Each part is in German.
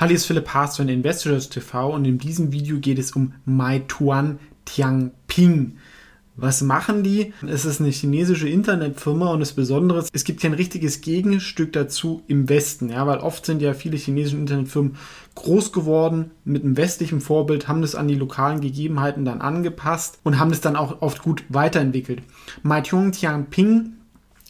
Hallo, hier ist Philipp Haas von Investors TV und in diesem Video geht es um Meituan Tiangping. Was machen die? Es ist eine chinesische Internetfirma und das Besondere ist, es gibt ja ein richtiges Gegenstück dazu im Westen, ja, weil oft sind ja viele chinesische Internetfirmen groß geworden mit einem westlichen Vorbild, haben das an die lokalen Gegebenheiten dann angepasst und haben das dann auch oft gut weiterentwickelt. Meituan Tiangping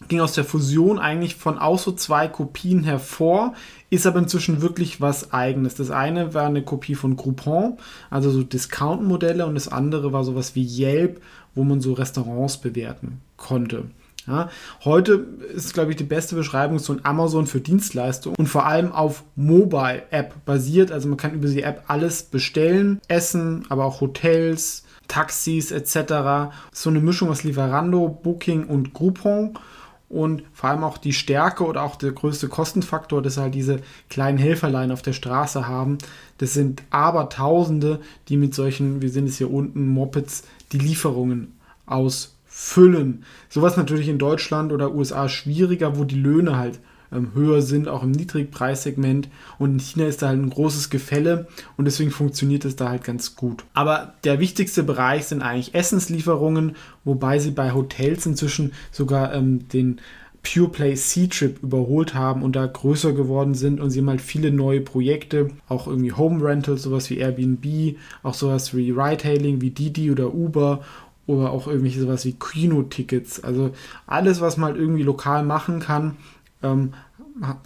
ging aus der Fusion eigentlich von auch so zwei Kopien hervor, ist aber inzwischen wirklich was eigenes. Das eine war eine Kopie von Groupon, also so Discount-Modelle, und das andere war sowas wie Yelp, wo man so Restaurants bewerten konnte. Ja, heute ist, glaube ich, die beste Beschreibung so ein Amazon für Dienstleistungen und vor allem auf Mobile-App basiert. Also man kann über die App alles bestellen, Essen, aber auch Hotels, Taxis etc. So eine Mischung aus Lieferando, Booking und Groupon und vor allem auch die Stärke oder auch der größte Kostenfaktor, dass halt diese kleinen Helferlein auf der Straße haben. Das sind aber Tausende, die mit solchen, wir sehen es hier unten, Mopeds, die Lieferungen ausfüllen. Sowas natürlich in Deutschland oder USA schwieriger, wo die Löhne halt höher sind, auch im Niedrigpreissegment. Und in China ist da halt ein großes Gefälle und deswegen funktioniert es da halt ganz gut. Aber der wichtigste Bereich sind eigentlich Essenslieferungen, wobei sie bei Hotels inzwischen sogar ähm, den Pure Play C-Trip überholt haben und da größer geworden sind und sie haben halt viele neue Projekte, auch irgendwie Home Rentals, sowas wie Airbnb, auch sowas wie Ride-Hailing, wie Didi oder Uber oder auch irgendwelche sowas wie Kino-Tickets. Also alles, was man halt irgendwie lokal machen kann, ähm,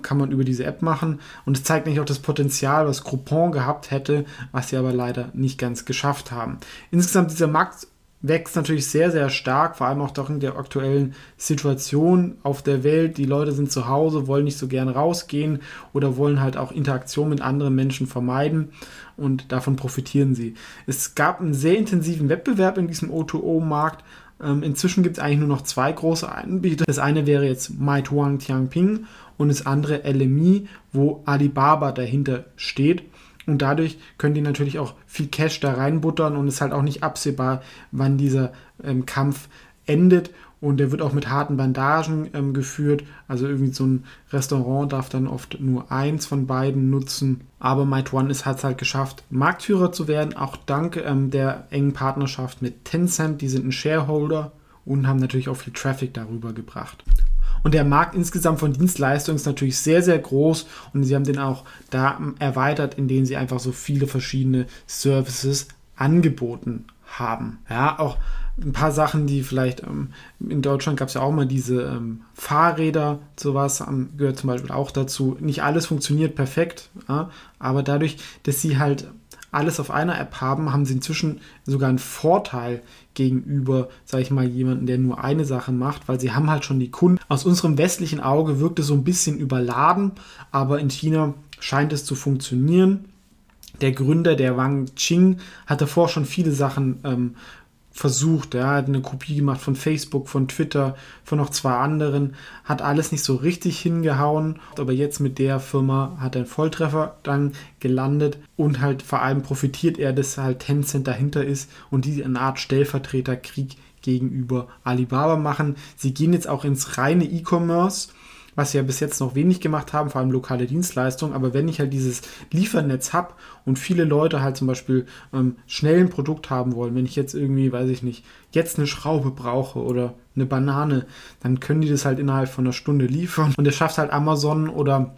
kann man über diese App machen. Und es zeigt nicht auch das Potenzial, was Groupon gehabt hätte, was sie aber leider nicht ganz geschafft haben. Insgesamt dieser Markt wächst natürlich sehr, sehr stark, vor allem auch doch in der aktuellen Situation auf der Welt. Die Leute sind zu Hause, wollen nicht so gern rausgehen oder wollen halt auch Interaktion mit anderen Menschen vermeiden und davon profitieren sie. Es gab einen sehr intensiven Wettbewerb in diesem O2O-Markt, ähm, inzwischen gibt es eigentlich nur noch zwei große Anbieter. Das eine wäre jetzt Meituan Tiangping und das andere LMI, wo Alibaba dahinter steht. Und dadurch können die natürlich auch viel Cash da reinbuttern und es ist halt auch nicht absehbar, wann dieser ähm, Kampf endet und der wird auch mit harten Bandagen ähm, geführt. Also irgendwie so ein Restaurant darf dann oft nur eins von beiden nutzen. Aber Might One hat es halt geschafft, Marktführer zu werden, auch dank ähm, der engen Partnerschaft mit Tencent. Die sind ein Shareholder und haben natürlich auch viel Traffic darüber gebracht. Und der Markt insgesamt von Dienstleistungen ist natürlich sehr, sehr groß und sie haben den auch da erweitert, indem sie einfach so viele verschiedene Services angeboten haben. Ja, auch ein paar Sachen, die vielleicht ähm, in Deutschland gab es ja auch mal diese ähm, Fahrräder, sowas ähm, gehört zum Beispiel auch dazu. Nicht alles funktioniert perfekt, ja, aber dadurch, dass sie halt alles auf einer App haben, haben sie inzwischen sogar einen Vorteil gegenüber, sage ich mal, jemanden, der nur eine Sache macht, weil sie haben halt schon die Kunden. Aus unserem westlichen Auge wirkt es so ein bisschen überladen, aber in China scheint es zu funktionieren. Der Gründer, der Wang Qing, hat davor schon viele Sachen ähm, versucht. Er hat eine Kopie gemacht von Facebook, von Twitter, von noch zwei anderen. Hat alles nicht so richtig hingehauen. Aber jetzt mit der Firma hat er einen Volltreffer dann gelandet. Und halt vor allem profitiert er, dass halt Tencent dahinter ist und die eine Art Stellvertreterkrieg gegenüber Alibaba machen. Sie gehen jetzt auch ins reine E-Commerce was wir ja bis jetzt noch wenig gemacht haben, vor allem lokale Dienstleistungen. Aber wenn ich halt dieses Liefernetz habe und viele Leute halt zum Beispiel ähm, schnell ein Produkt haben wollen, wenn ich jetzt irgendwie, weiß ich nicht, jetzt eine Schraube brauche oder eine Banane, dann können die das halt innerhalb von einer Stunde liefern. Und das schafft halt Amazon oder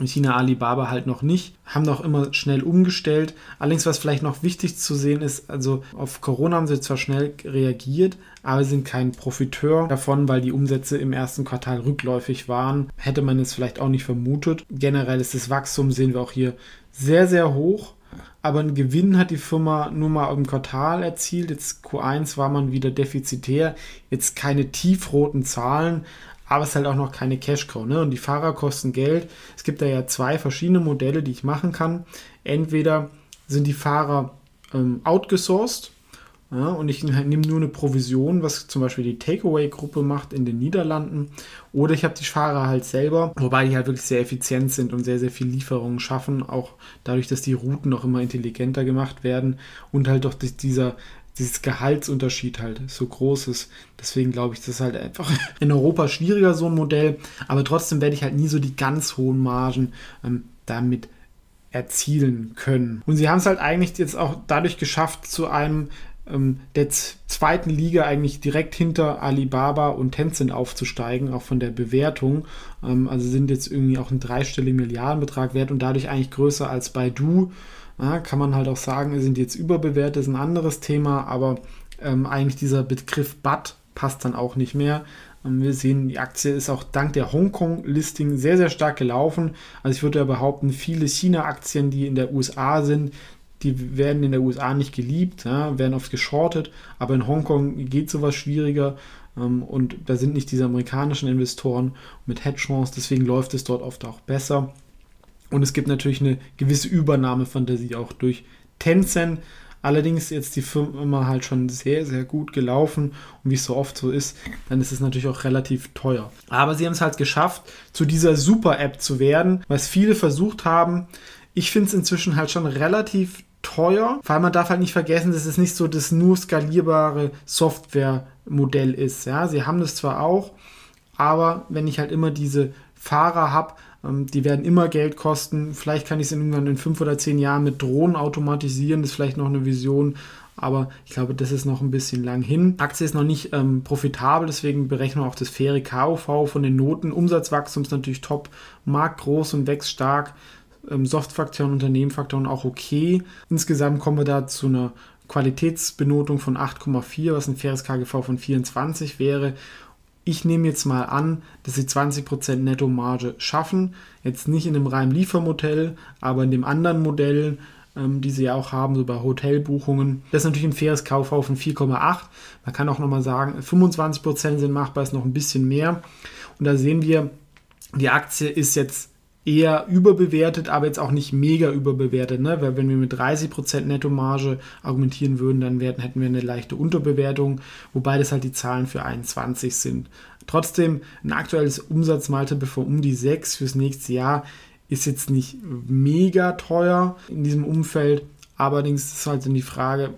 in China Alibaba halt noch nicht, haben doch immer schnell umgestellt. Allerdings, was vielleicht noch wichtig zu sehen ist, also auf Corona haben sie zwar schnell reagiert, aber sind kein Profiteur davon, weil die Umsätze im ersten Quartal rückläufig waren. Hätte man es vielleicht auch nicht vermutet. Generell ist das Wachstum, sehen wir auch hier, sehr, sehr hoch. Aber einen Gewinn hat die Firma nur mal im Quartal erzielt. Jetzt Q1 war man wieder defizitär. Jetzt keine tiefroten Zahlen, aber es ist halt auch noch keine Cash-Cow. Ne? Und die Fahrer kosten Geld. Es gibt da ja zwei verschiedene Modelle, die ich machen kann. Entweder sind die Fahrer ähm, outgesourced ja, und ich nehme nur eine Provision, was zum Beispiel die Takeaway-Gruppe macht in den Niederlanden. Oder ich habe die Fahrer halt selber, wobei die halt wirklich sehr effizient sind und sehr, sehr viel Lieferungen schaffen. Auch dadurch, dass die Routen noch immer intelligenter gemacht werden und halt doch dieser dieses Gehaltsunterschied halt so groß ist. Deswegen glaube ich, das ist halt einfach in Europa schwieriger, so ein Modell. Aber trotzdem werde ich halt nie so die ganz hohen Margen ähm, damit erzielen können. Und sie haben es halt eigentlich jetzt auch dadurch geschafft, zu einem ähm, der zweiten Liga eigentlich direkt hinter Alibaba und Tencent aufzusteigen, auch von der Bewertung. Ähm, also sind jetzt irgendwie auch ein dreistelliger Milliardenbetrag wert und dadurch eigentlich größer als Baidu. Ja, kann man halt auch sagen, sind jetzt überbewertet, ist ein anderes Thema, aber ähm, eigentlich dieser Begriff BAT passt dann auch nicht mehr. Ähm, wir sehen, die Aktie ist auch dank der Hongkong-Listing sehr, sehr stark gelaufen. Also ich würde ja behaupten, viele China-Aktien, die in der USA sind, die werden in der USA nicht geliebt, ja, werden oft geschortet, aber in Hongkong geht sowas schwieriger ähm, und da sind nicht diese amerikanischen Investoren mit Hedgefonds, deswegen läuft es dort oft auch besser. Und es gibt natürlich eine gewisse Übernahmefantasie auch durch Tencent. Allerdings ist jetzt die Firma halt schon sehr, sehr gut gelaufen und wie es so oft so ist, dann ist es natürlich auch relativ teuer. Aber sie haben es halt geschafft, zu dieser Super-App zu werden, was viele versucht haben. Ich finde es inzwischen halt schon relativ teuer, weil man darf halt nicht vergessen, dass es nicht so das nur skalierbare Softwaremodell ist. Ja, sie haben das zwar auch, aber wenn ich halt immer diese Fahrer habe, ähm, die werden immer Geld kosten. Vielleicht kann ich es irgendwann in fünf oder zehn Jahren mit Drohnen automatisieren. Das ist vielleicht noch eine Vision. Aber ich glaube, das ist noch ein bisschen lang hin. Aktie ist noch nicht ähm, profitabel, deswegen berechnen wir auch das faire KOV von den Noten. Umsatzwachstum ist natürlich top, Markt groß und wächst stark. Ähm, Softfaktoren, Unternehmenfaktoren auch okay. Insgesamt kommen wir da zu einer Qualitätsbenotung von 8,4, was ein faires KGV von 24 wäre. Ich nehme jetzt mal an, dass sie 20% Nettomarge schaffen. Jetzt nicht in einem reinen Liefermodell, aber in dem anderen Modell, ähm, die sie ja auch haben, so bei Hotelbuchungen. Das ist natürlich ein faires KV von 4,8. Man kann auch nochmal sagen, 25% sind machbar, ist noch ein bisschen mehr. Und da sehen wir, die Aktie ist jetzt eher überbewertet, aber jetzt auch nicht mega überbewertet. Ne? Weil wenn wir mit 30% Nettomarge argumentieren würden, dann werden, hätten wir eine leichte Unterbewertung, wobei das halt die Zahlen für 21 sind. Trotzdem, ein aktuelles Umsatzmultiple von um die 6 fürs nächste Jahr ist jetzt nicht mega teuer in diesem Umfeld. Allerdings ist halt dann die Frage,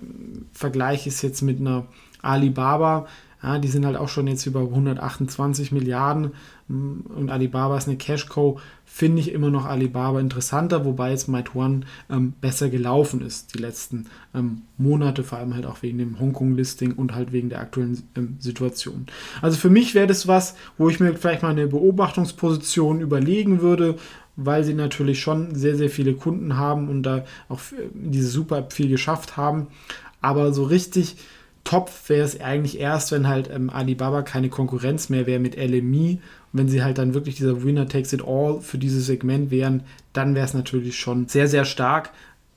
Vergleich ist jetzt mit einer Alibaba, ja, die sind halt auch schon jetzt über 128 Milliarden und Alibaba ist eine Cash-Co. Finde ich immer noch Alibaba interessanter, wobei jetzt Meituan ähm, besser gelaufen ist die letzten ähm, Monate, vor allem halt auch wegen dem Hongkong-Listing und halt wegen der aktuellen ähm, Situation. Also für mich wäre das was, wo ich mir vielleicht mal eine Beobachtungsposition überlegen würde, weil sie natürlich schon sehr, sehr viele Kunden haben und da auch diese Super-App viel geschafft haben. Aber so richtig top wäre es eigentlich erst, wenn halt ähm, Alibaba keine Konkurrenz mehr wäre mit LMI. Und wenn sie halt dann wirklich dieser Winner takes it all für dieses Segment wären, dann wäre es natürlich schon sehr, sehr stark.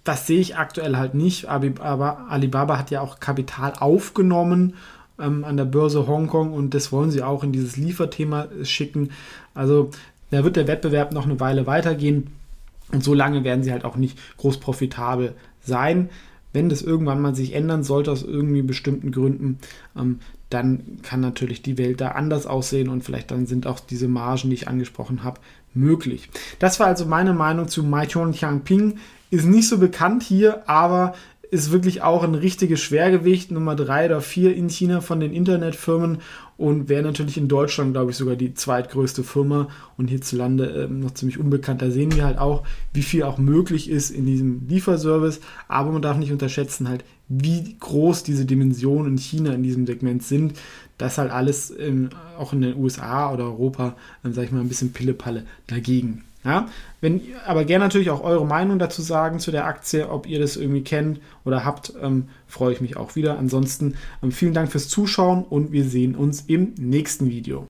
Das sehe ich aktuell halt nicht, aber Alibaba hat ja auch Kapital aufgenommen ähm, an der Börse Hongkong und das wollen sie auch in dieses Lieferthema schicken. Also da wird der Wettbewerb noch eine Weile weitergehen und so lange werden sie halt auch nicht groß profitabel sein wenn das irgendwann mal sich ändern sollte aus irgendwie bestimmten Gründen, ähm, dann kann natürlich die Welt da anders aussehen und vielleicht dann sind auch diese Margen, die ich angesprochen habe, möglich. Das war also meine Meinung zu Maichon Qiangping. Ist nicht so bekannt hier, aber ist wirklich auch ein richtiges Schwergewicht, Nummer drei oder vier in China von den Internetfirmen und wäre natürlich in Deutschland, glaube ich, sogar die zweitgrößte Firma und hierzulande äh, noch ziemlich unbekannt. Da sehen wir halt auch, wie viel auch möglich ist in diesem Lieferservice, aber man darf nicht unterschätzen halt, wie groß diese Dimensionen in China in diesem Segment sind. Das halt alles ähm, auch in den USA oder Europa, ähm, sage ich mal, ein bisschen Pillepalle dagegen. Ja, wenn, aber gerne natürlich auch eure Meinung dazu sagen zu der Aktie, ob ihr das irgendwie kennt oder habt, ähm, freue ich mich auch wieder. Ansonsten ähm, vielen Dank fürs Zuschauen und wir sehen uns im nächsten Video.